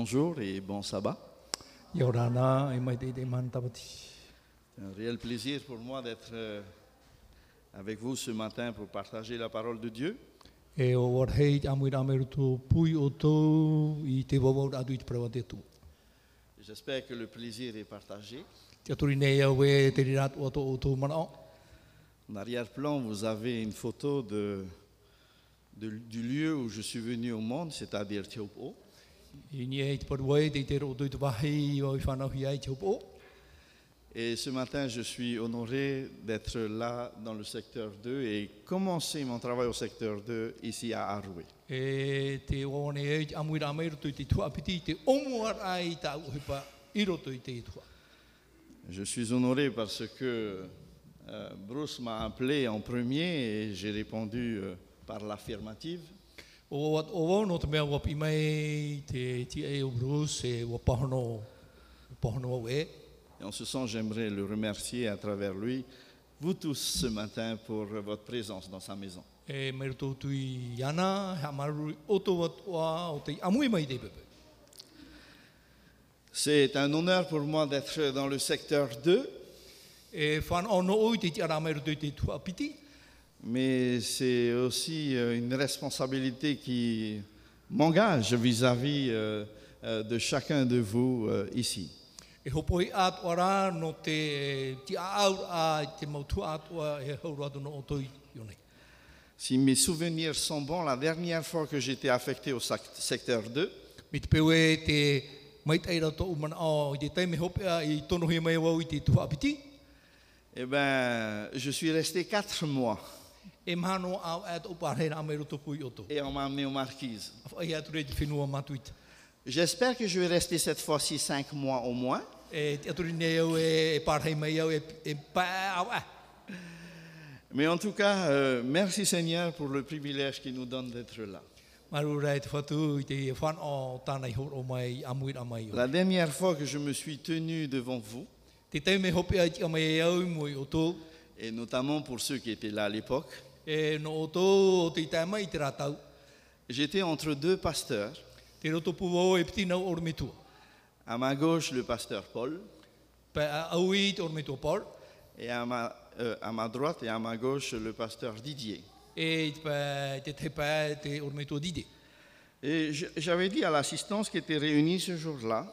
bonjour et bon sabbat. C'est un réel plaisir pour moi d'être euh, avec vous ce matin pour partager la parole de Dieu. E. J'espère que le plaisir est partagé. E. En arrière-plan, vous avez une photo de, de- du lieu où je suis venu au monde, c'est-à-dire Tiopo. I ni te paruai te i te roto i te wahi o i whanau hi ai te upo. Et ce matin, je suis honoré d'être là dans le secteur 2 et commencer mon travail au secteur 2 ici à Aroué. Je suis honoré parce que euh, Bruce m'a appelé en premier et j'ai répondu euh, par l'affirmative. O wat o wau no te mea wapi mai te ti e o e wapahono e. Et en ce sens, j'aimerais le remercier à travers lui, vous tous ce matin, pour votre présence dans sa maison. E mai roto tui iana, hea maruru o tō watoa o te amui mai te pepe. C'est un honneur pour moi d'être dans le secteur 2, E whan ono o i te ti ara mai roto i te tuapiti, mais c'est aussi euh, une responsabilité qui m'engage vis-à-vis euh, euh, de chacun de vous ici. e no te ti aau a te mautua e no. Si mes souvenirs sont bons, la dernière fois que j'étais affecté au secteur 2, Mi te peu e te maitai rato umana o i te taime hopea i tono hi mai wau i te tuapiti, eh ben, je suis resté quatre mois et on m'a amené aux marquises. J'espère que je vais rester cette fois-ci cinq mois au moins. Mais en tout cas, euh, merci Seigneur pour le privilège qu'il nous donne d'être là. La dernière fois que je me suis tenu devant vous, e et notamment pour ceux qui étaient là à l'époque, j'étais entre deux pasteurs. À ma gauche, le pasteur Paul, et à ma, euh, à ma droite et à ma gauche, le pasteur Didier. Et j'avais dit à l'assistance qui était réunie ce jour-là,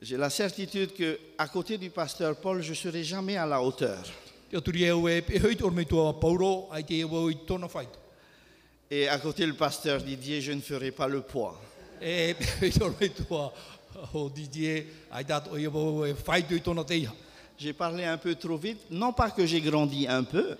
j'ai la certitude que à côté du pasteur Paul, je serai jamais à la hauteur. E. Et à côté du pasteur Didier, je ne ferai pas le poids. E e. J'ai parlé un peu trop vite, non pas que j'ai grandi un peu,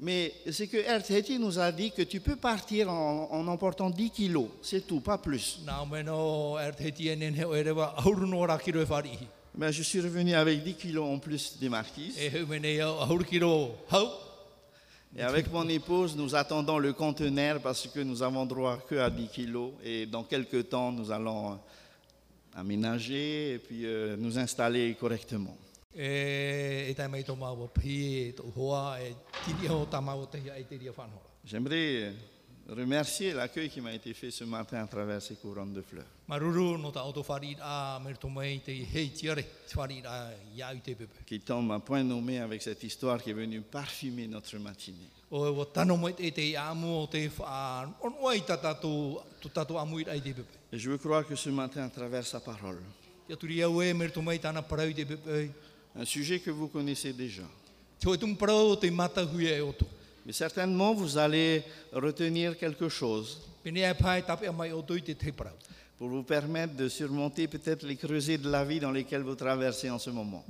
Mais c'est que Ertheti nous a dit que tu peux partir en, en emportant 10 kilos, c'est tout, pas plus. Heti e. Mais je suis revenu avec 10 kilos en plus des marquises. E. Et avec mon épouse, nous attendons le conteneur parce que nous avons droit que à 10 kilos. Et dans quelques temps, nous allons euh, aménager et puis euh, nous installer correctement. E, e e. J'aimerais remercier l'accueil qui m'a été fait ce matin à travers ces couronnes de fleurs. Qui tombe à point nommé avec cette histoire qui est venue parfumer notre matinée. Et je veux croire que ce matin, à travers sa parole, Un sujet que vous connaissez déjà, mais certainement vous allez retenir quelque chose pour vous permettre de surmonter peut-être les creusets de la vie dans lesquels vous traversez en ce moment.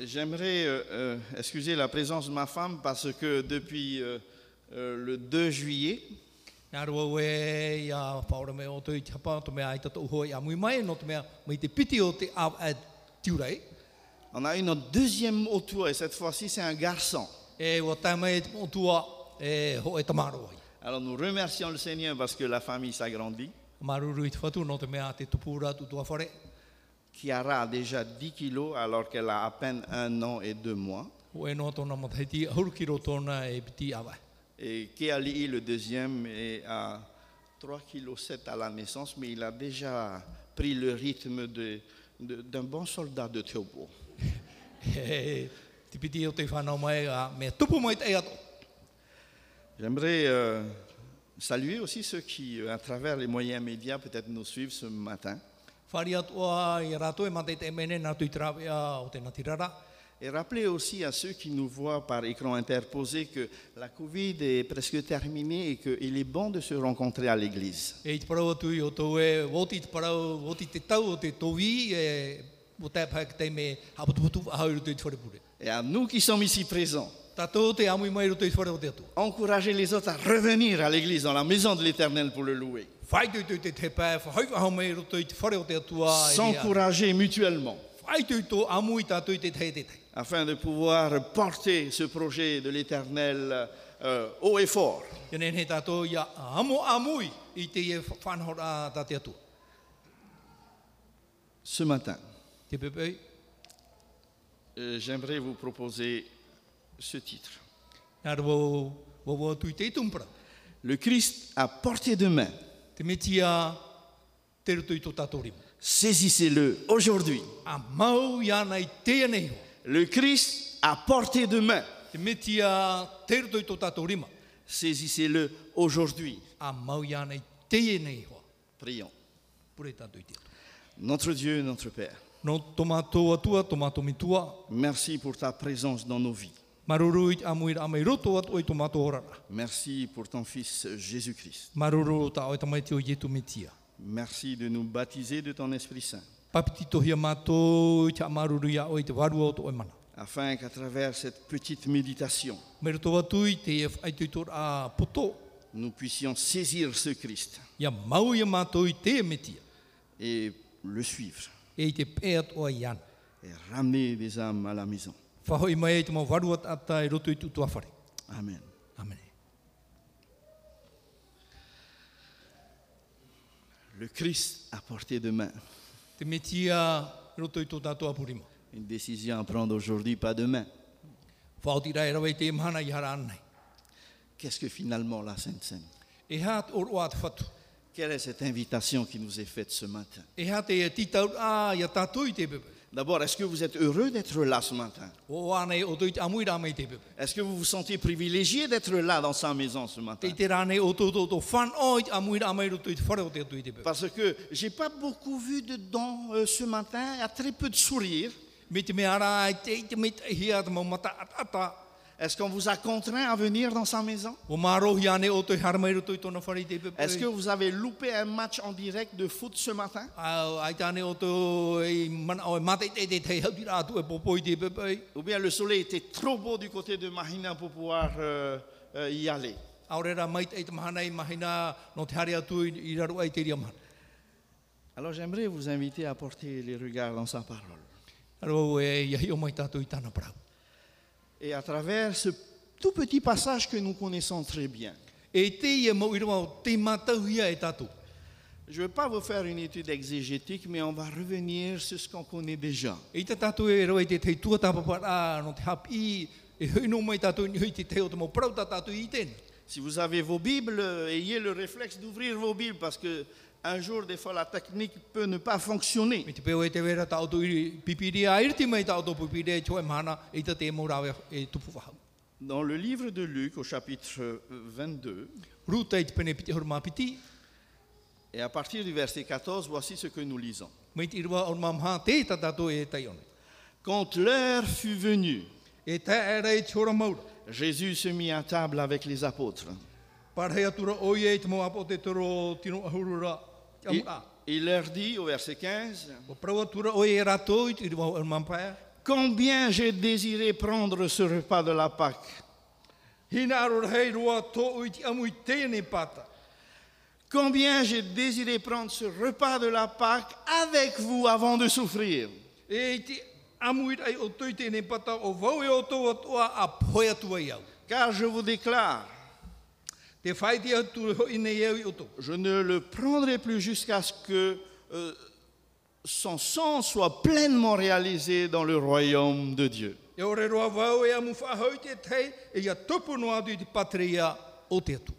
J'aimerais euh, euh, excuser la présence de ma femme parce que depuis euh, euh, le 2 juillet, I a o te ai mui mai, no tō mea mai te piti o te au a tiurei. on a eu notre deuxième auto et cette fois-ci c'est un garçon. E e ho e tamaro ai. Alors nous remercions le Seigneur parce que la famille s'agrandit. Maruru i te whatu no te mea te tupura tu tua whare. Chiara a déjà 10 kilos alors qu'elle a à peine un an et deux mois. O e mataiti, e piti. Et Keali, le deuxième, est à 3,7 kg à la naissance, mais il a déjà pris le rythme de- de- d'un bon soldat de Théobo. A ato. J'aimerais euh, saluer aussi ceux qui, euh, à travers les moyens médias, peut-être nous suivent ce matin. Et rappeler aussi à ceux qui nous voient par écran interposé que la Covid est presque terminée et qu'il est bon de se rencontrer à l'église. E e. Et à nous qui sommes ici présents, encourager les autres à revenir à l'église, dans la maison de l'Éternel pour le louer. E. S'encourager mutuellement Afin de pouvoir porter ce projet de l'Éternel euh, haut et fort. Ce matin, euh, j'aimerais vous proposer ce titre. Le Christ à portée de main. Saisissez-le aujourd'hui. Le Christ à portée de main. Saisissez-le aujourd'hui. Prions. Notre Dieu, notre Père, merci pour ta présence dans nos vies. Merci pour ton Fils Jésus-Christ. Merci de nous baptiser de ton Esprit Saint, Mana. afin qu'à travers cette petite méditation, e nous puissions saisir ce Christ et le suivre E et ramener des âmes à la maison. E. Amen. Amen. Le Christ à portée de main. Une décision à prendre aujourd'hui, pas demain. Qu'est-ce que finalement la Sainte Seine? Quelle est cette invitation qui nous est faite ce matin? D'abord, est-ce que vous êtes heureux d'être là ce matin? O anei o tui te amui rā mai te pepe. Est-ce que vous vous sentez privilégié d'être là dans sa maison ce matin? Pepe. Parce que j'ai pas beaucoup vu de dons euh, ce matin, il y a très peu de sourires. Est-ce qu'on vous a contraint à venir dans sa maison? Est-ce que vous avez loupé un match en direct de foot ce matin? E e. Ou bien le soleil était trop beau du côté de Mahina pour pouvoir euh, euh, y aller. Alors j'aimerais vous inviter à porter les regards dans sa parole. Et à travers ce tout petit passage que nous connaissons très bien, je ne vais pas vous faire une étude exégétique, mais on va revenir sur ce qu'on connaît déjà. Si vous avez vos Bibles, euh, ayez le réflexe d'ouvrir vos Bibles parce que un jour, des fois, la technique peut ne pas fonctionner. E e e e. Dans le livre de Luc, au chapitre euh, 22, Ruta i te pene piti horma piti, et à partir du verset 14, voici ce que nous lisons. e. Quand l'heure fut venue, E e. Jésus se mit à table avec les apôtres. Il, leur dit au verset 15, O prau atura o ie rato i te irwa o mampaya. Combien j'ai désiré prendre ce repas de la Pâque, pata. combien j'ai désiré prendre ce repas de la Pâque avec vous avant de souffrir? E e. Car je vous déclare, je ne le prendrai plus jusqu'à ce que euh, son sang soit pleinement réalisé dans le royaume de Dieu. E e e.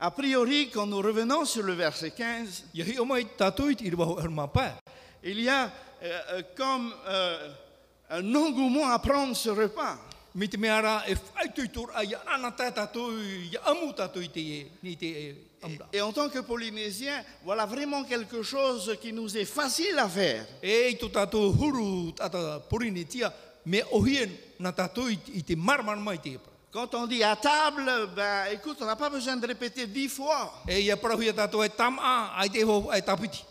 A priori, quand nous revenons sur le verset 15, Ia hi o mai tātou i te iri waho arma pā. il y a euh, euh, comme euh, un engouement à prendre ce repas. E ia ia te e, ni te e. Et en tant que Polynésien, voilà vraiment quelque chose qui nous est facile à faire. E huru me ohien na i, te marmar mai te. Quand on dit à table, ben écoute, on n'a pas besoin de répéter dix fois. E ia parahuia tātou e tam a, ai te ho, ai tapiti.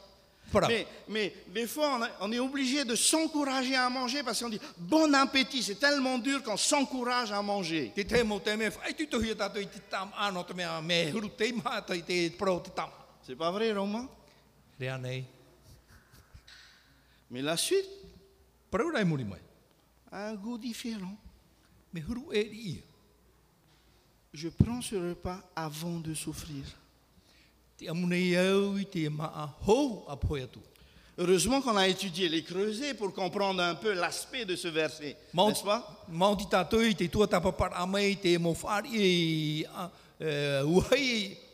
Mais, mais des fois, on, a- on est obligé de s'encourager à manger parce qu'on dit bon appétit. C'est tellement dur qu'on s'encourage à manger. C'est pas vrai, Romain? Mais la suite? Un goût différent. Huru e. Je prends ce repas avant de souffrir. Heureusement qu'on a étudié les creusets pour comprendre un peu l'aspect de ce verset, n'est-ce pas?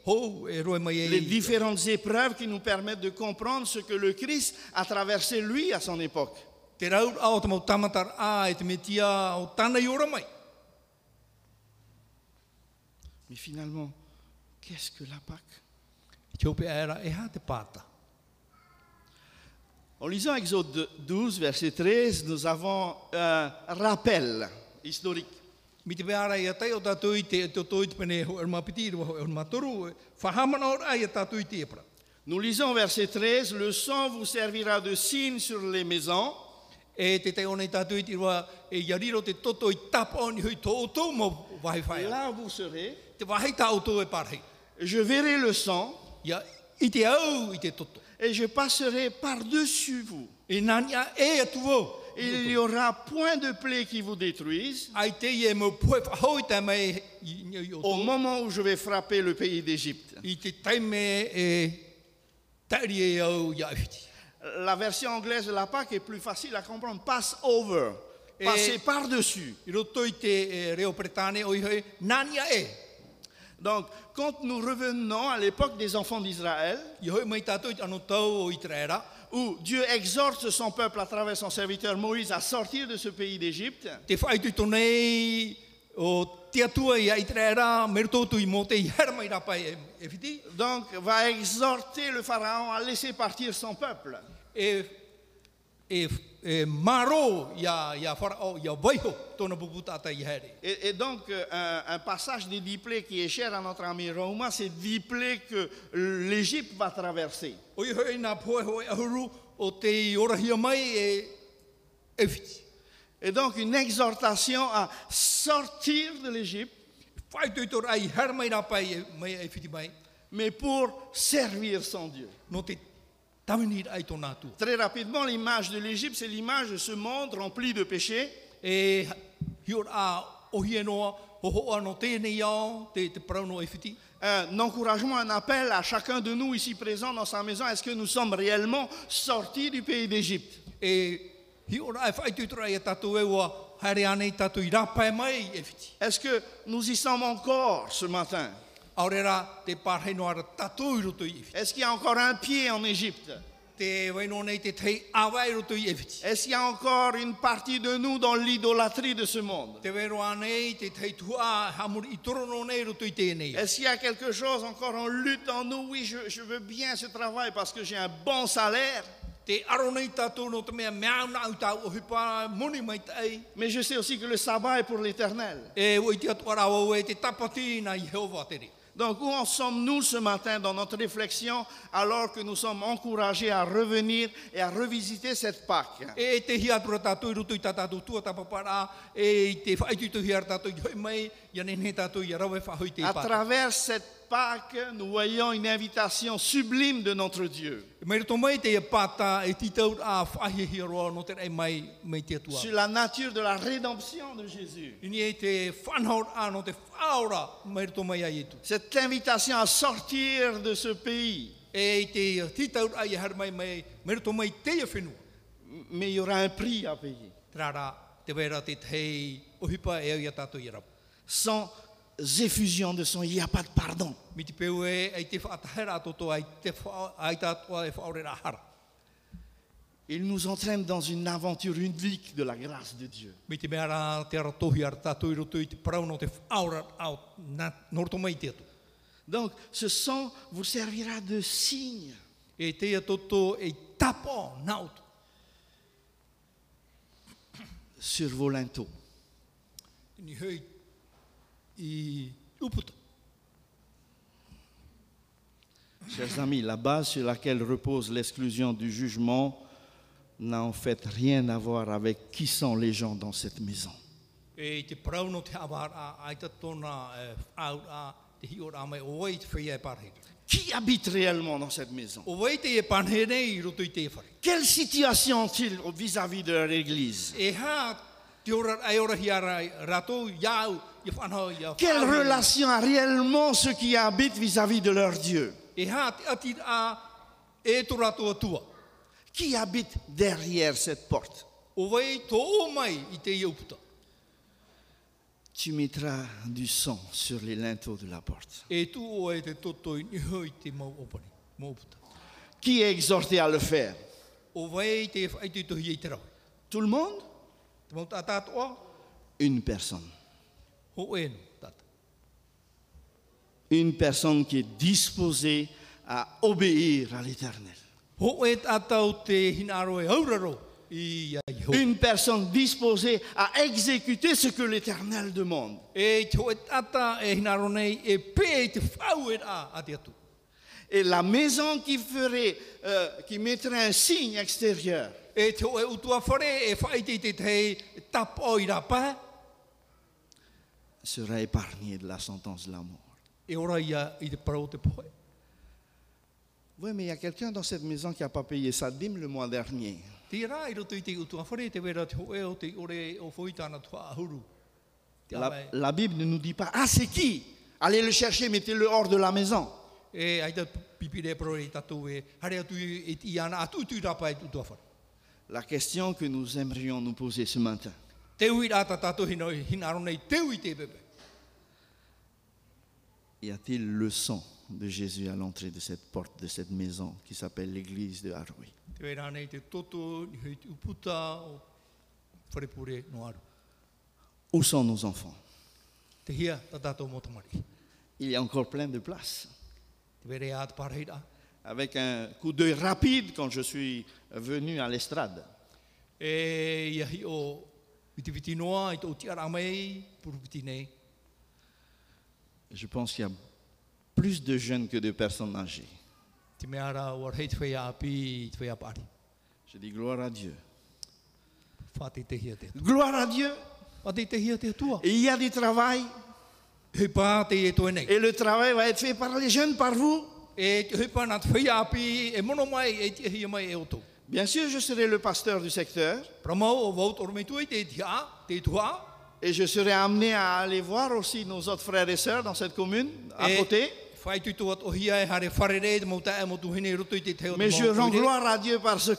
Les différentes épreuves qui nous permettent de comprendre ce que le Christ a traversé lui à son époque. E. Mais finalement, qu'est-ce que la Pâque E. En lisant Exode 12, verset 13, nous avons un rappel historique. I te epra. Nous lisons verset 13, le sang vous servira de signe sur les maisons. E e là vous serez, e je verrai le sang Et je passerai par-dessus vous. E e o. Il n'y aura point de plaie qui vous détruise Ai te i e mo poe whahoi te mai i, i, i, o au moment où je vais frapper le pays d'Égypte. La version anglaise de la Pâque est plus facile à comprendre. Pass over. Et- Passer par-dessus. Donc, quand nous revenons à l'époque des enfants d'Israël, trera. où Dieu exhorte son peuple à travers son serviteur Moïse à sortir de ce pays d'Égypte, donc va exhorter le Pharaon à laisser partir son peuple. E maro. Et, et donc, euh, un, un passage des dix plaies qui est cher à notre ami Roma, c'est plaies que l'Égypte va traverser. O i hoi nā poe hoi ahuru o te i orahia mai e, e. Et donc, une exhortation à sortir de l'Égypte, ai mai e, mai e mai. mais pour servir son Dieu. Te tawini ai tō nātua. Très rapidement, l'image de l'Égypte, c'est l'image de ce monde rempli de péchés. E parauno e. Un encouragement, un appel à chacun de nous ici présents dans sa maison. Est-ce que nous sommes réellement sortis du pays d'Égypte? E e. Est-ce que nous y sommes encore ce matin? E. Est-ce qu'il y a encore un pied en Égypte? E. Est-ce qu'il y a encore une partie de nous dans l'idolâtrie de ce monde? Est-ce qu'il y a quelque chose encore en lutte en nous? Oui, je, je veux bien ce travail parce que j'ai un bon salaire, mais je sais aussi que le sabbat est pour l'éternel. E e. Donc, où en sommes-nous ce matin dans notre réflexion alors que nous sommes encouragés à revenir et à revisiter cette Pâque? À travers cette Pâque, nous voyons une invitation sublime de notre Dieu. Sur la nature de la rédemption de Jésus. Cette invitation à sortir de ce pays. Mais il y aura un prix à payer. Sans effusion de sang, il n'y a pas de pardon. E, e. Il nous entraîne dans une aventure unique de la grâce de Dieu. Donc, ce sang vous servira de signe. E sur vos linteaux. Uputa. Chers amis, la base sur laquelle repose l'exclusion du jugement n'a en fait rien à voir avec qui sont les gens dans cette maison. E tona e. Qui habite réellement dans cette maison? E e. Quelle situation ont-ils vis-à-vis de leur église? Quelle relation a réellement ceux qui habitent vis-à-vis de leur Dieu? E. Qui habite derrière cette porte? Tu mettras du sang sur les linteaux de la porte. E e. Qui est exhorté à le faire? Tout le monde? Une personne. Une personne qui est disposée à obéir à l'Éternel. Une personne disposée à exécuter ce que l'Éternel demande. Et la maison qui ferait, euh, qui mettrait un signe extérieur, sera épargnée de la sentence de la mort. Oui, mais il y a quelqu'un dans cette maison qui n'a pas payé sa dîme le mois dernier. La, Bible ne nous dit pas, ah c'est qui? Allez le chercher, mettez-le hors de la maison. La question que nous aimerions nous poser ce matin, Te ui rata tatou hino hinaro nei te ui te pepe. y a-t-il le sang de Jésus à l'entrée de cette porte, de cette maison qui s'appelle l'église de Haroui? Te wera nei te toto, ni hui te uputa o wharepure no aru. Où sont nos enfants? Te hia. Il y a encore plein de places. Te were a te parheira. Avec un coup d'œil rapide quand je suis venu à l'estrade. E ia hi o viti noa. Je pense qu'il y a plus de jeunes que de personnes âgées. Je dis gloire à Dieu. Gloire à Dieu. Et il y a du travail. E. Et le travail va être fait par les jeunes, par vous. Bien sûr, je serai le pasteur du secteur et je serai amené à aller voir aussi nos autres frères et sœurs dans cette commune à côté. Mais je rends gloire à Dieu parce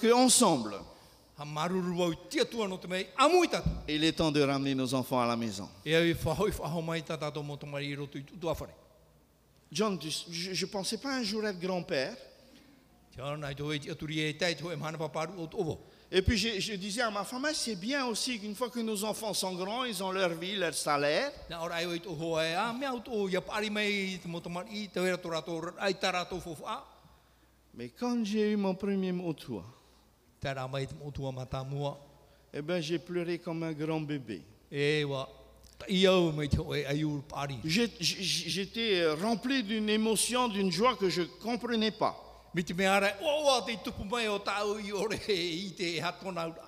i tatu. il est temps de ramener nos enfants à la maison. E. John, je ne pensais pas un jour être grand-père. Et puis je, je disais à ma femme, Ah, c'est bien aussi qu'une fois que nos enfants sont grands, ils ont leur vie, leur salaire. Nā ora ai o i tō hoa e a, mea o tō ia pari mai i te motu mari i te wera tō rato, ai tā rato fofu a. Mais quand j'ai eu mon premier mot eh ben, j'ai pleuré comme un grand bébé. J'étais rempli d'une émotion, d'une joie que je ne comprenais pas. Mi te mea rai, o wa te tupu mai o tāu i ore i te hatona ura.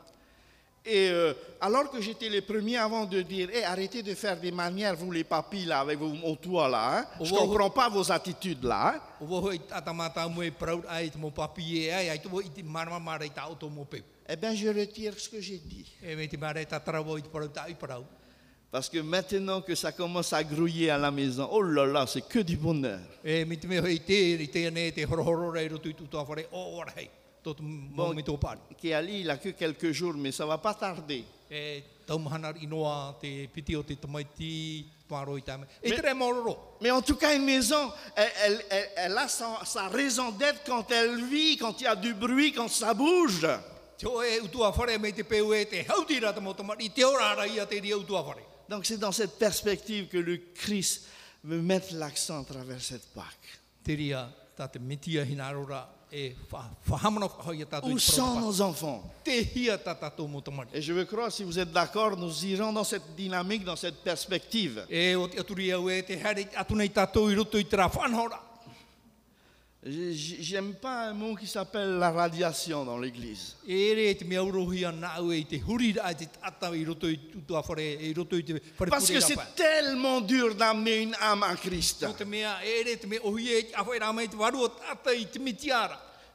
Et euh, alors que j'étais le premier avant de dire, Eh, arrêtez de faire des manières, vous les papis, là, avec vos mots toi, là. hein. Je ne comprends pas vos attitudes, là. hein. E e peu. Eh bien, je retire ce que j'ai dit. Parce que maintenant que ça commence à grouiller à la maison, oh là là, c'est que du bonheur. Mi te mea hei te, i te ane te horohoro rei roto i tutua whare, o ora hei, tō tu Bon. mō tō pāri. Kéali, il a que quelques jours, mais ça va pas tarder. E. E maororo. Mais en tout cas, une maison, elle, elle- elle- elle a sa, sa raison d'être quand elle vit, quand il y a du bruit, quand ça bouge. E e. Donc c'est dans cette perspective que le Christ veut mettre l'accent à travers cette Pâque. E Où sont nos enfants? Et je veux croire, si vous êtes d'accord, nous irons dans cette dynamique, dans cette perspective. J'aime pas un mot qui s'appelle la radiation dans l'église. Parce que c'est tellement dur d'amener une âme à Christ. E.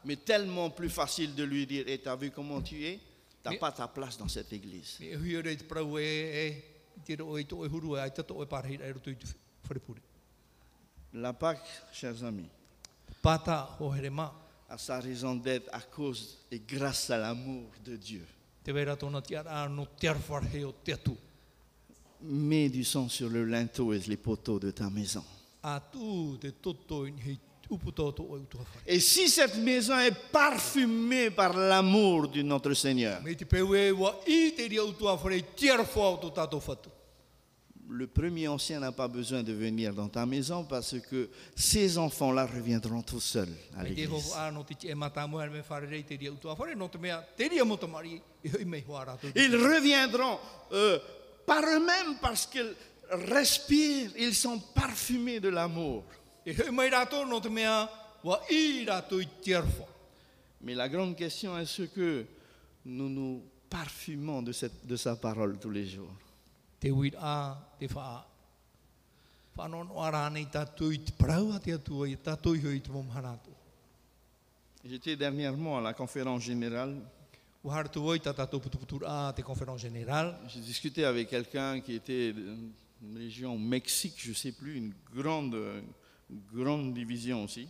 Mais tellement plus facile de lui dire, et t'as vu comment tu es? T'as pas ta place dans cette église. La Pâque, chers amis, Pata a sa raison d'être à cause et grâce à l'amour de Dieu. te no. Mets du sang sur le linteau et les poteaux de ta maison. A te toto hei. Et si cette maison est parfumée par l'amour de notre Seigneur, le premier ancien n'a pas besoin de venir dans ta maison parce que ces enfants-là reviendront tout seuls à l'église. Ils reviendront euh, par eux-mêmes parce qu'ils respirent, ils sont parfumés de l'amour. Mais la grande question est ce que nous nous parfumons de, cette, de sa parole tous les jours. Te uir a, te wha whanono ara nei tātou i te parau a te atua i tātou i hoi te momharātou. J'étais dernièrement à la conférence générale. J'ai discuté avec quelqu'un qui était d'une région Mexique, je ne sais plus, une grande, euh, grande division aussi.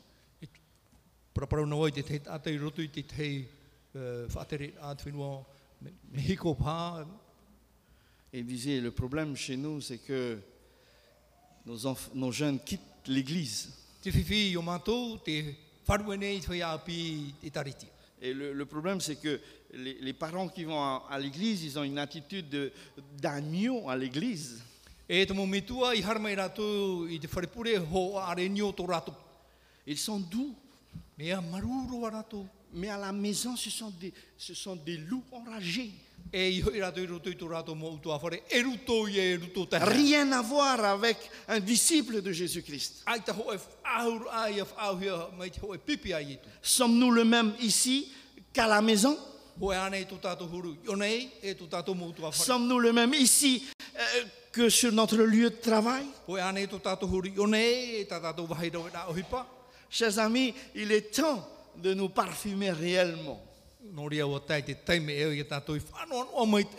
Et il disait, le problème chez nous, c'est que nos, nos jeunes quittent l'église. Et le, le problème, c'est que les, les parents qui vont à, à l'église, ils ont une attitude de- d'agneau à l'église. Ils sont doux, mais à la maison, ce sont des, ce sont des loups enragés. E e e. Rien à voir avec un disciple de Jésus-Christ. Etu. Sommes-nous le même ici qu'à la maison? E. Sommes-nous le même ici euh, que sur notre lieu de travail? E e. Chers amis, il est temps de nous parfumer réellement.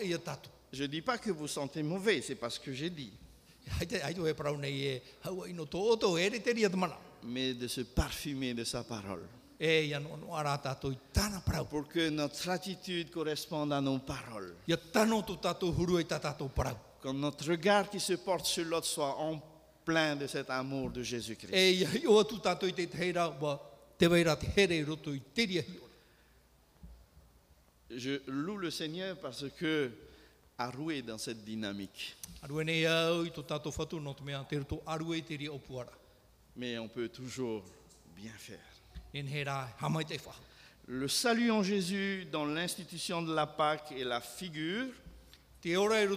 E a tātou. Je ne dis pas que vous sentez mauvais, c'est pas ce que j'ai dit, e e e mais de se parfumer de sa parole. E. Pour que notre attitude corresponde à nos paroles. E. Que notre regard qui se porte sur l'autre soit en plein de cet amour de Jésus-Christ. Je loue le Seigneur parce que a roué dans cette dynamique. Mais on peut toujours bien faire. Le salut en Jésus dans l'institution de la Pâque est la figure e e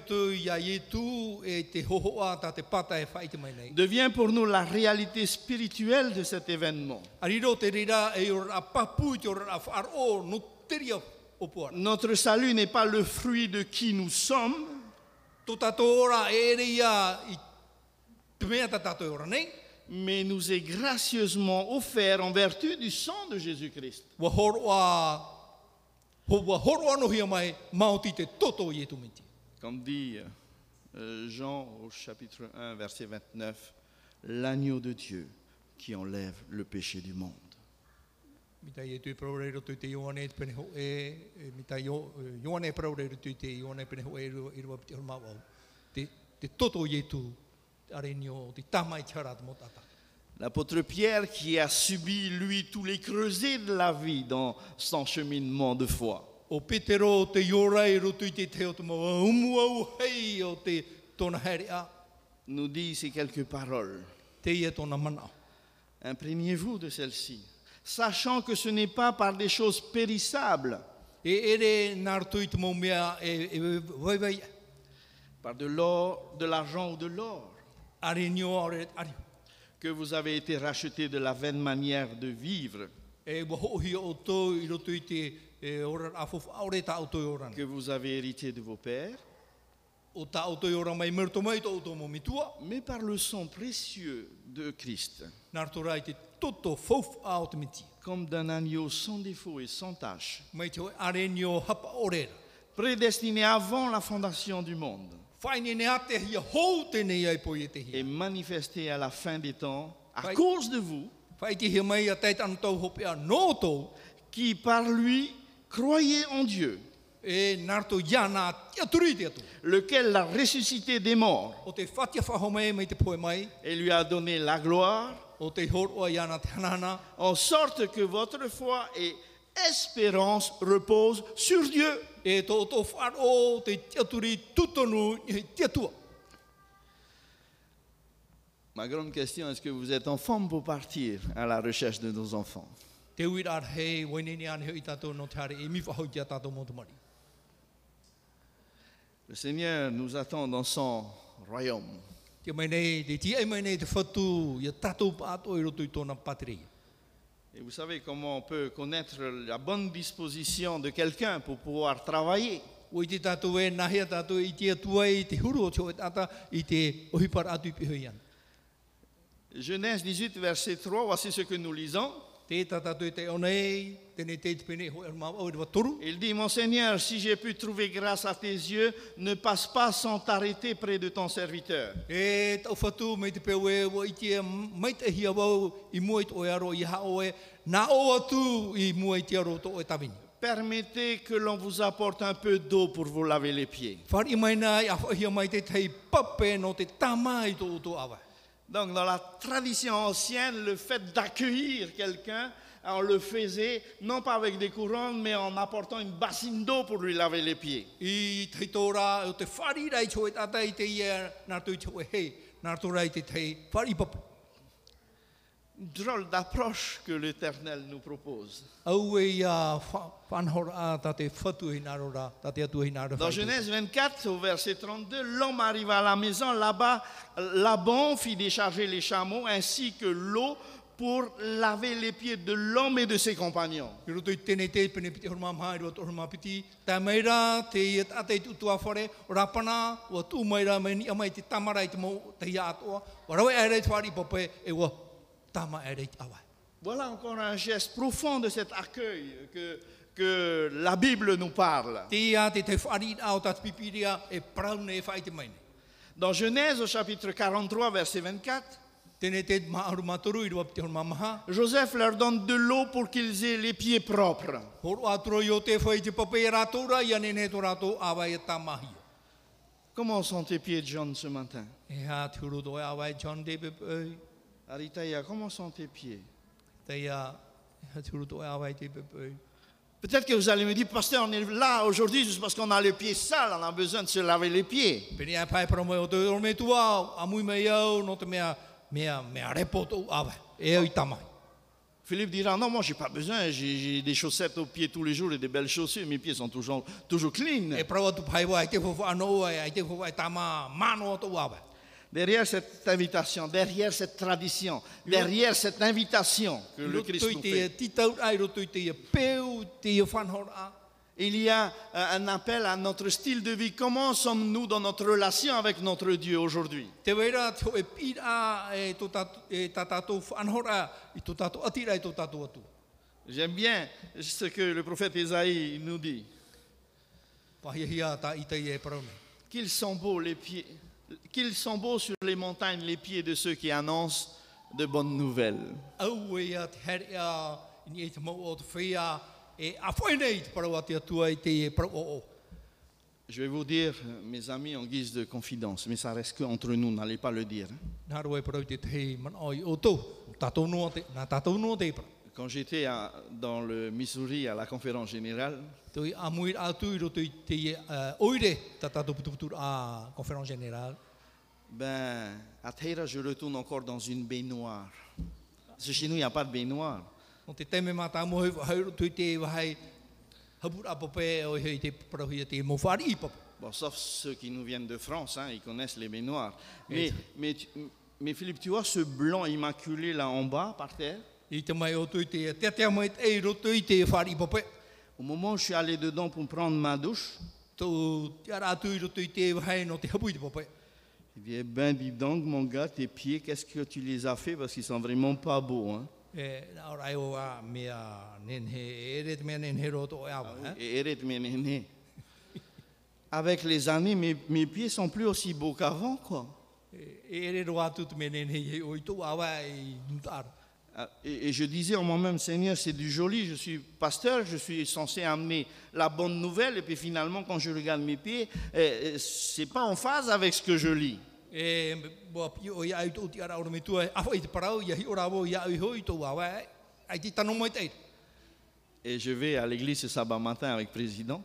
e devient pour nous la réalité spirituelle de cet événement. Notre salut n'est pas le fruit de qui nous sommes, nei. mais nous est gracieusement offert en vertu du sang de Jésus-Christ. E. Comme dit Euh, Jean au chapitre 1, verset 29, l'agneau de Dieu qui enlève le péché du monde. Mitä ei tui proreiro tui te Ioane te pene ho e, e mitä Io- e, Ioane proreiro tui te Ioane pene ho e rua i rua piti horma wau. Te, te toto i tu, are nio, te tamai tara te mo tata. L'apôtre Pierre qui a subi, lui, tous les creusets de la vie dans son cheminement de foi. O Petero te iorai ro tui te teo te mo umu au hei o te tona heri a, nous dit ici quelques paroles. te ia tona mana. Imprégnez-vous de celle-ci, sachant que ce n'est pas par des choses périssables, par de l'or, de l'argent ou de l'or, que vous avez été rachetés de la vaine manière de vivre. Que vous avez hérité de vos pères, mais par le sang précieux de Christ, Toto miti. comme d'un agneau sans défaut et sans tache, hapa orera. prédestiné avant la fondation du monde et manifesté à la fin des temps à cause de vous, qui par lui croyez en Dieu, E lequel l'a ressuscité des morts et lui a donné la gloire, En sorte que votre foi et espérance reposent sur Dieu. Ma grande question, est-ce que vous êtes en forme pour partir à la recherche de nos enfants? E. Le Seigneur nous attend dans son royaume. Te mai nei, te ti ai mai nei te whatu, ia tātou pāto i roto i tōna patereia. Et vous savez comment on peut connaître la bonne disposition de quelqu'un pour pouvoir travailler. E. Genèse 18, verset 3, voici ce que nous lisons. Il dit, mon Seigneur, si j'ai pu trouver grâce à tes yeux, ne passe pas sans t'arrêter près de ton serviteur. Permettez que l'on vous apporte un peu d'eau pour vous laver les pieds. Donc, dans la tradition ancienne, le fait d'accueillir quelqu'un, on le faisait non pas avec des couronnes, mais en apportant une bassine d'eau pour lui laver les pieds. Drôle d'approche que l'Éternel nous propose. Au ia whanhora a tā te whatu i nā rora, tā te atu i nā rora. Dans Genèse 24, au verset 32, l'homme arriva à la maison, là-bas, Laban fit décharger les chameaux ainsi que l'eau pour laver les pieds de l'homme et de ses compagnons. E. Voilà encore un geste profond de cet accueil que, que la Bible nous parle. E e. Dans Genèse au chapitre 43, verset 24, Tēnei te maaru matoru i rua piti horma maha. Joseph leur donne de l'eau pour qu'ils aient les pieds propres. E e. Comment sont tes pieds, John, ce matin? Aritaya, comment sont tes pieds. Peut-être que vous allez me dire, pasteur, on est là aujourd'hui juste parce qu'on a les pieds sales, on a besoin de se laver les pieds. E. Philippe dira, non, moi, j'ai pas besoin, j'ai j'ai des chaussettes aux pieds tous les jours et des belles chaussures, mes pieds sont toujours, toujours clean. Derrière cette invitation, derrière cette tradition, derrière cette invitation que le Christ nous fait, whanhora. il y a euh, un appel à notre style de vie. Comment sommes-nous dans notre relation avec notre Dieu aujourd'hui? E pira e. J'aime bien ce que le prophète Isaïe nous dit. E qu'ils sont beaux les pieds, qu'ils sont beaux sur les montagnes les pieds de ceux qui annoncent de bonnes nouvelles. E. Je vais vous dire, mes amis, en guise de confidence, mais ça reste qu'entre nous, n'allez pas le dire. hein. Quand j'étais dans le Missouri à la conférence générale, ben, à Teira, je retourne encore dans une baignoire. Parce que chez nous, il n'y a pas de baignoire. Bon, sauf ceux qui nous viennent de France, hein, ils connaissent les baignoires. Mais, mais, mais Philippe, tu vois ce blanc immaculé là en bas, par terre? Te mai o te te mai. Au moment où je suis allé dedans pour prendre ma douche, ara no te il dit, eh ben, dis donc, mon gars, tes pieds, qu'est-ce que tu les as fait? Parce qu'ils sont vraiment pas beaux. Hein. Avec les années, mes, mes pieds sont plus aussi beaux qu'avant, quoi. Ah, Et, et je disais en moi-même, Seigneur, c'est du joli, je suis pasteur, je suis censé amener la bonne nouvelle, et puis finalement, quand je regarde mes pieds, eh, eh, c'est pas en phase avec ce que je lis. E e tei. Et je vais à l'église ce sabbat matin avec le président,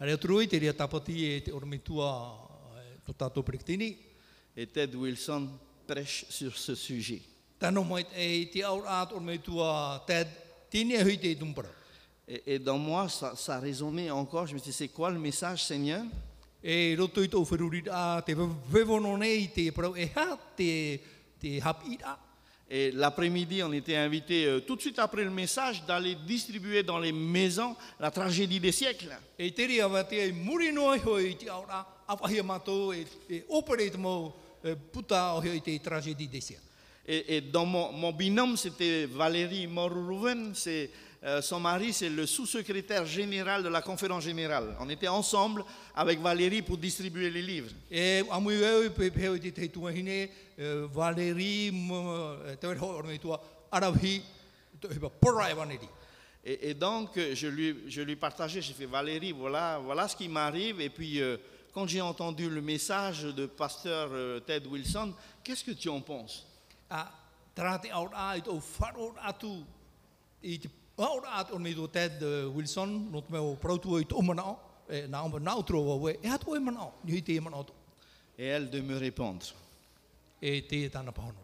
e et Ted Wilson prêche sur ce sujet. Mai e. Et, et dans moi, ça, ça résonnait encore, je me disais, c'est quoi le message, Seigneur? Et l'après-midi, on était invités, euh, tout de suite après le message, d'aller distribuer dans les maisons la tragédie des siècles. E Et, et dans mon, mon binôme, c'était Valérie Morouven, c'est euh, son mari, c'est le sous-secrétaire général de la conférence générale. On était ensemble avec Valérie pour distribuer les livres. Valérie. Et, et donc, euh, je lui, je lui partageais, j'ai fait Valérie, voilà, voilà ce qui m'arrive. Et puis, euh, quand j'ai entendu le message de pasteur euh, Ted Wilson, qu'est-ce que tu en penses? A trate aur a i to faro atu i te aur at on me do Ted eh, Wilson no te meu protu i to mana e na o na outro o we e atu e mana ni te mana o Et elle de me répondre, e te tana pahono.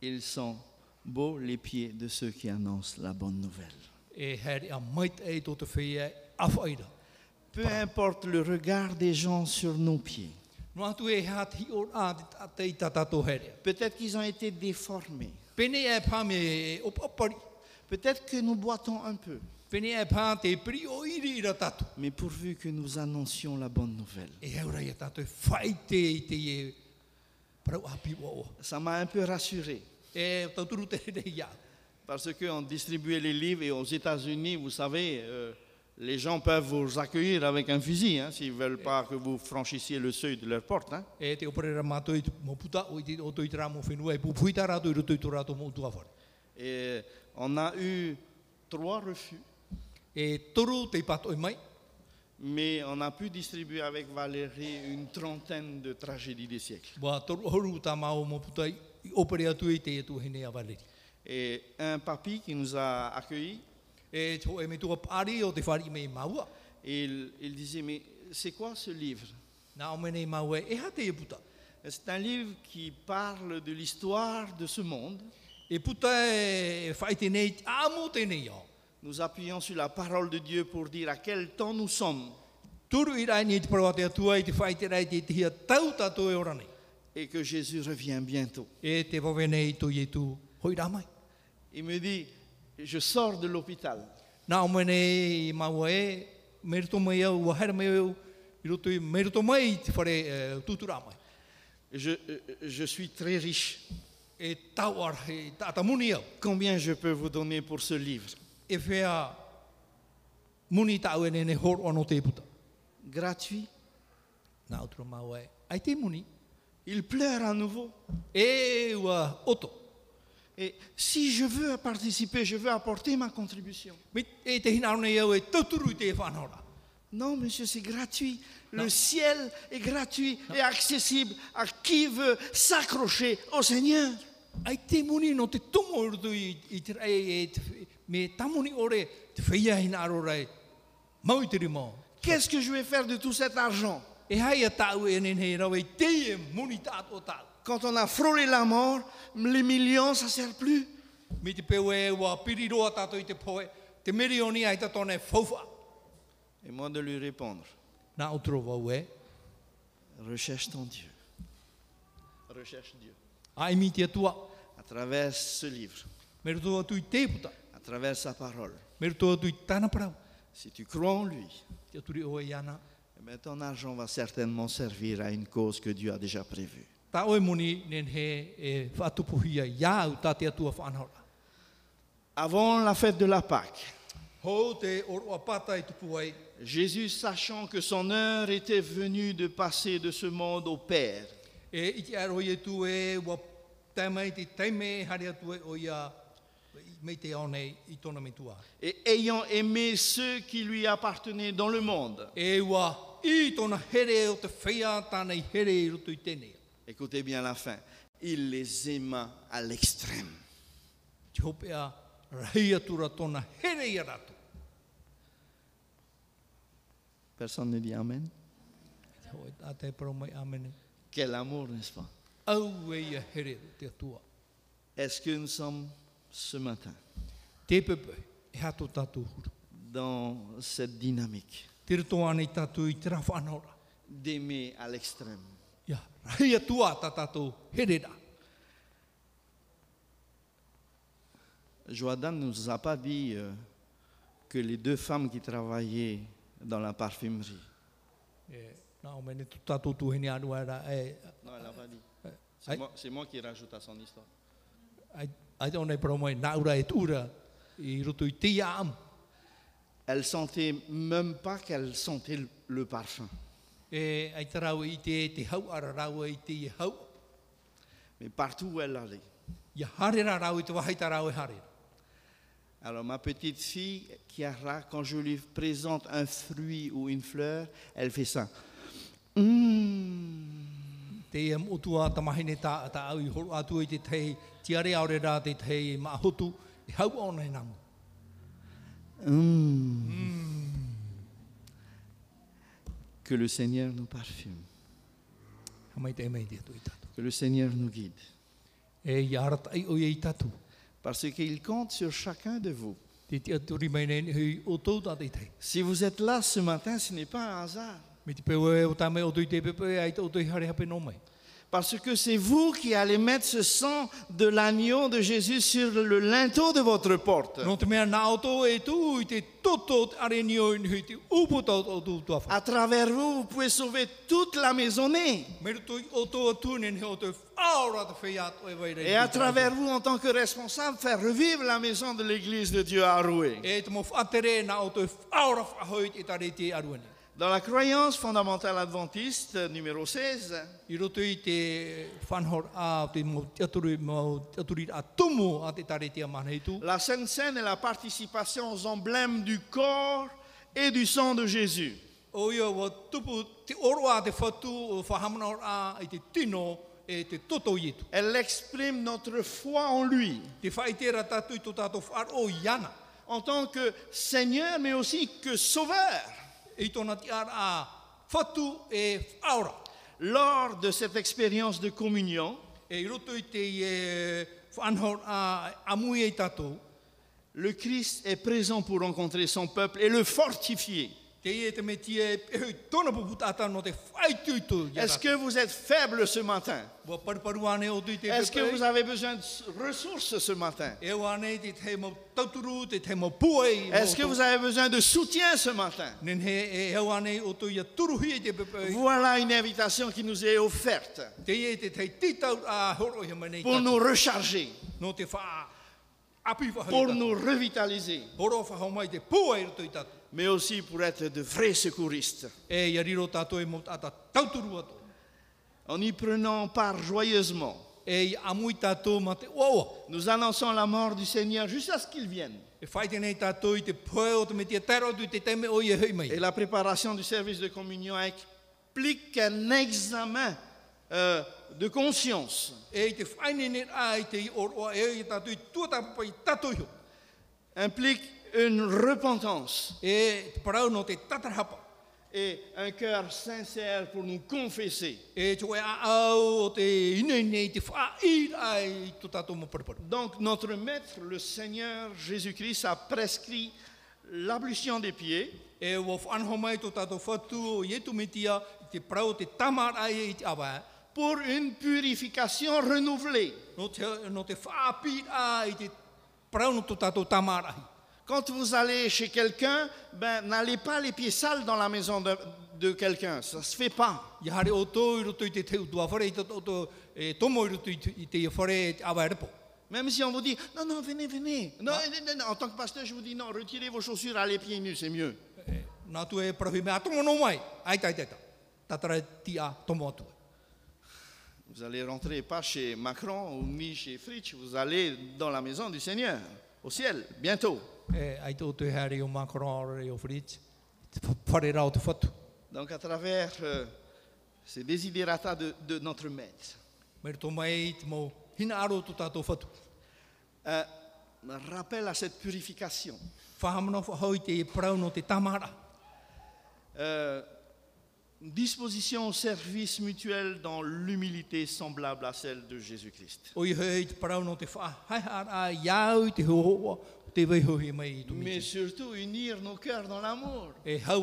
ils sont beaux les pieds de ceux qui annoncent la bonne nouvelle. E heri a mait e to te fia afaida. Peu importe le regard des gens sur nos pieds. E. Peut-être qu'ils ont été déformés. E. Peut-être que nous boitons un peu. E. Mais pourvu que nous annoncions la bonne nouvelle. Ça m'a un peu rassuré. Parce qu'on distribuait les livres et aux États-Unis, vous savez, euh, les gens peuvent vous accueillir avec un fusil hein, s'ils ne veulent pas que vous franchissiez le seuil de leur porte. hein. E tera mo whenua e whare. Et on a eu trois refus, E mais on a pu distribuer avec Valérie une trentaine de tragédies des siècles. E. Et un papy qui nous a accueillis, E e maua. il, il disait, mais c'est quoi ce livre? C'est un livre qui parle de l'histoire de ce monde. Au. Nous appuyons sur la parole de Dieu pour dire à quel temps nous sommes et que Jésus revient bientôt. Il me dit, je sors de l'hôpital. E, e, mai. Je, je suis très riche. E e. Combien je peux vous donner pour ce livre? E e hor puta. Gratuit e. Muni? Il pleure à nouveau. E oto. Et si je veux participer, je veux apporter ma contribution. Non, monsieur, c'est gratuit. Le ciel est gratuit et accessible à qui veut s'accrocher au Seigneur. E. Qu'est-ce que je vais faire de tout cet argent? Quand on a frôlé la mort, les millions, ça ne sert plus. Et moi de lui répondre, e. recherche ton Dieu. Recherche Dieu. À travers ce livre, à travers sa parole. Si tu crois en lui, eh bien, ton argent va certainement servir à une cause que Dieu a déjà prévue. Tā oe muni nen he e te atua whanhora. Avant la fête de la Pâque, Ho te oroa pata i tupu ai. Jésus, sachant que son heure était venue de passer de ce monde au Père, E iti aro i tu e wa taimai te taime hari atu e o ia mei te ao nei i tona me tua. et ayant aimé ceux qui lui appartenaient dans le monde, E wa i tona here o te whea tānei here i rutu i tēnei. Écoutez bien la fin, il les aima à l'extrême. Personne ne dit Amen. Quel amour, n'est-ce pas? Est-ce que nous sommes ce matin e dans cette dynamique? D'aimer à l'extrême Ia, rahi atua tā tātou here ra. Joadan ne nous a pas dit euh, que les deux femmes qui travaillaient dans la parfumerie. E, nā o mene tu tātou tuhene anu ara, e, Non, elle n'a pas dit. Aïe. C'est moi, moi qui rajoute à son histoire. Elle sentait même pas qu'elle sentait le parfum. E, ai te rau i te te hau ara rau i te i hau. Mais partout où elle allait. Ia harera rau i te wahaita rau e harera. Alors ma petite fille, Chiara, quand je lui présente un fruit ou une fleur, elle fait ça. Te ia motua tamahine tā, tā au i horo atu i te tei, tiare aore rā te tei ma hotu, i hau ona i namu. Mmh. Que le Seigneur nous parfume, que le Seigneur nous guide. Parce qu'il compte sur chacun de vous. Si vous êtes là ce matin, ce n'est pas un hasard. Parce que c'est vous qui allez mettre ce sang de l'agneau de Jésus sur le linteau de votre porte. À travers vous, vous pouvez sauver toute la maisonnée. Et à travers vous, en tant que responsable, faire revivre la maison de l'église de Dieu à Aroué. Dans la croyance fondamentale adventiste numéro 16, I roto i te whanhor a te mo te aturi, mo te aturi a tumu a te tare te amanei tū. la Sainte Seine est la participation aux emblèmes du corps et du sang de Jésus. E. Elle exprime notre foi en lui, en tant que Seigneur, mais aussi que Sauveur. Lors de cette expérience de communion, E e e tātou. le Christ est présent pour rencontrer son peuple et le fortifier. E. Est-ce que vous êtes faible ce matin? Est-ce que vous avez besoin de ressources ce matin? E. Est-ce que vous avez besoin de soutien ce matin? E. Voilà une invitation qui nous est offerte. Pour nous recharger, pour nous revitaliser. Mais aussi pour être de vrais secouristes, e e en y prenant part joyeusement. E. Nous annonçons la mort du Seigneur jusqu'à ce qu'il vienne. Et la préparation du service de communion implique un examen euh, de conscience, implique une repentance E te parau no te tatarahapa. et un cœur sincère pour nous confesser. Donc notre Maître, le Seigneur Jésus-Christ, a prescrit l'ablution des pieds pour une purification renouvelée. Quand vous allez chez quelqu'un, ben, n'allez pas les pieds sales dans la maison de, de quelqu'un. Ça ne se fait pas. E. Même si on vous dit, non, non, venez, venez. Non, non, non, en tant que pasteur, je vous dis, non, retirez vos chaussures, allez pieds nus, c'est mieux. E, tu e. Vous allez rentrer pas chez Macron ou ni chez Fritsch, vous allez dans la maison du Seigneur, au ciel, bientôt. E, Macron e whatu. Donc à travers euh, ces désidérata de, de notre Maître, Mere tō mai te mau hina aro tō tātou whatu. euh, rappel à cette purification. Whahamana whahau i te parau no te tamara. Euh, disposition au service mutuel dans l'humilité semblable à celle de Jésus-Christ. Te mai tu Mais surtout unir nos cœurs dans l'amour. E a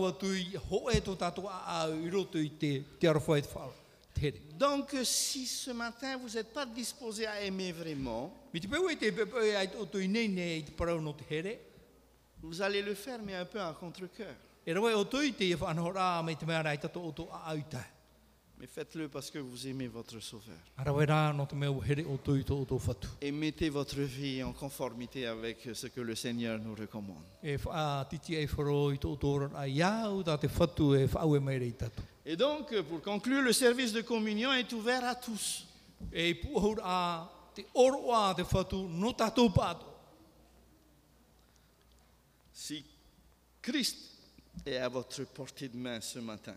te te. Donc si ce matin vous n'êtes pas disposé à aimer vraiment, te no vous allez le faire mais un peu à contre-cœur. E o mai te tato o a. Mais faites-le parce que vous aimez votre Sauveur. Et mettez votre vie en conformité avec ce que le Seigneur nous recommande. Et donc, pour conclure, le service de communion est ouvert à tous. E tātou pāto. Si Christ est à votre portée de main ce matin,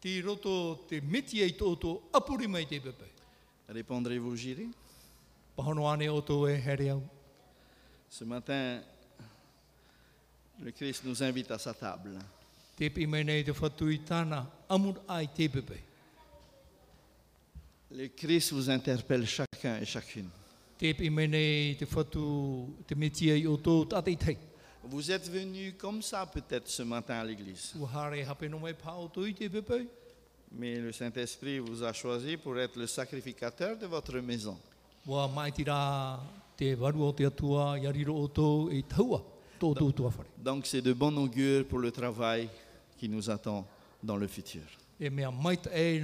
ti roto te miti e tō apuri mai te pepe. répondrez-vous, j'irai Pahono ane o tō e here au. Ce matin, le Christ nous invite à sa table. Te pi mai nei te whatu i tāna amur ai te pepe. Le Christ vous interpelle chacun et chacune. Te pi mai nei te whatu te miti e o tō tātei tei. Vous êtes venus comme ça peut-être ce matin à l'église, mais le Saint-Esprit vous a choisi pour être le sacrificateur de votre maison. Whare. Donc c'est de bon augure pour le travail qui nous attend dans le futur. E mea maita e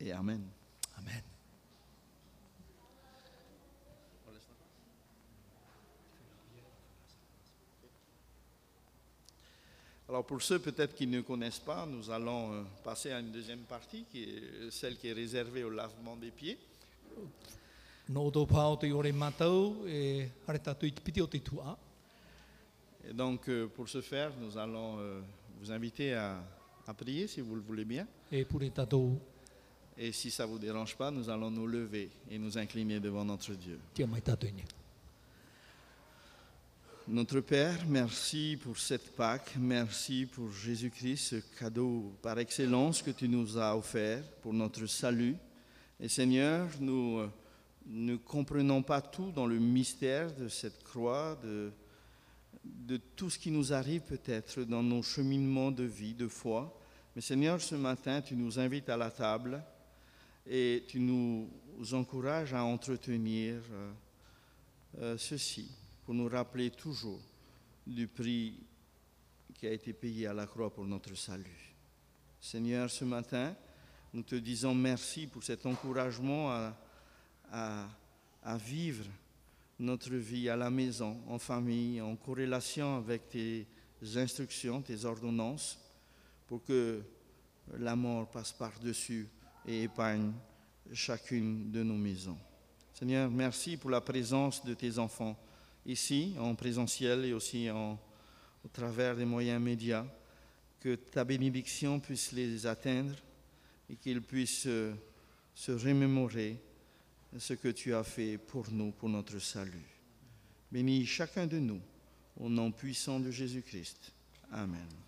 et Amen. Amen. Alors pour ceux peut-être qui ne connaissent pas, nous allons euh, passer à une deuxième partie, qui est euh, celle qui est réservée au lavement des pieds. E. Et donc euh, pour ce faire, nous allons vous inviter à, à prier si vous le voulez bien. E pure tātou Et si ça ne vous dérange pas, nous allons nous lever et nous incliner devant notre Dieu. Notre Père, merci pour cette Pâque, merci pour Jésus-Christ, ce cadeau par excellence que tu nous as offert pour notre salut. Et Seigneur, nous euh, ne comprenons pas tout dans le mystère de cette croix, de, de tout ce qui nous arrive peut-être dans nos cheminements de vie, de foi. Mais Seigneur, ce matin, tu nous invites à la table et tu nous encourages à entretenir euh, euh, ceci pour nous rappeler toujours du prix qui a été payé à la croix pour notre salut. Seigneur, ce matin, Nous te disons merci pour cet encouragement à, à- à vivre notre vie à la maison, en famille, en corrélation avec tes instructions, tes ordonnances, pour que la mort passe par-dessus et épargne chacune de nos maisons. Seigneur, merci pour la présence de tes enfants ici, en présentiel et aussi au travers des moyens médias. Que ta bénédiction puisse les atteindre et qu'ils puissent euh, se remémorer ce que tu as fait pour nous, pour notre salut. Bénis chacun de nous au nom puissant de Jésus-Christ. Amen.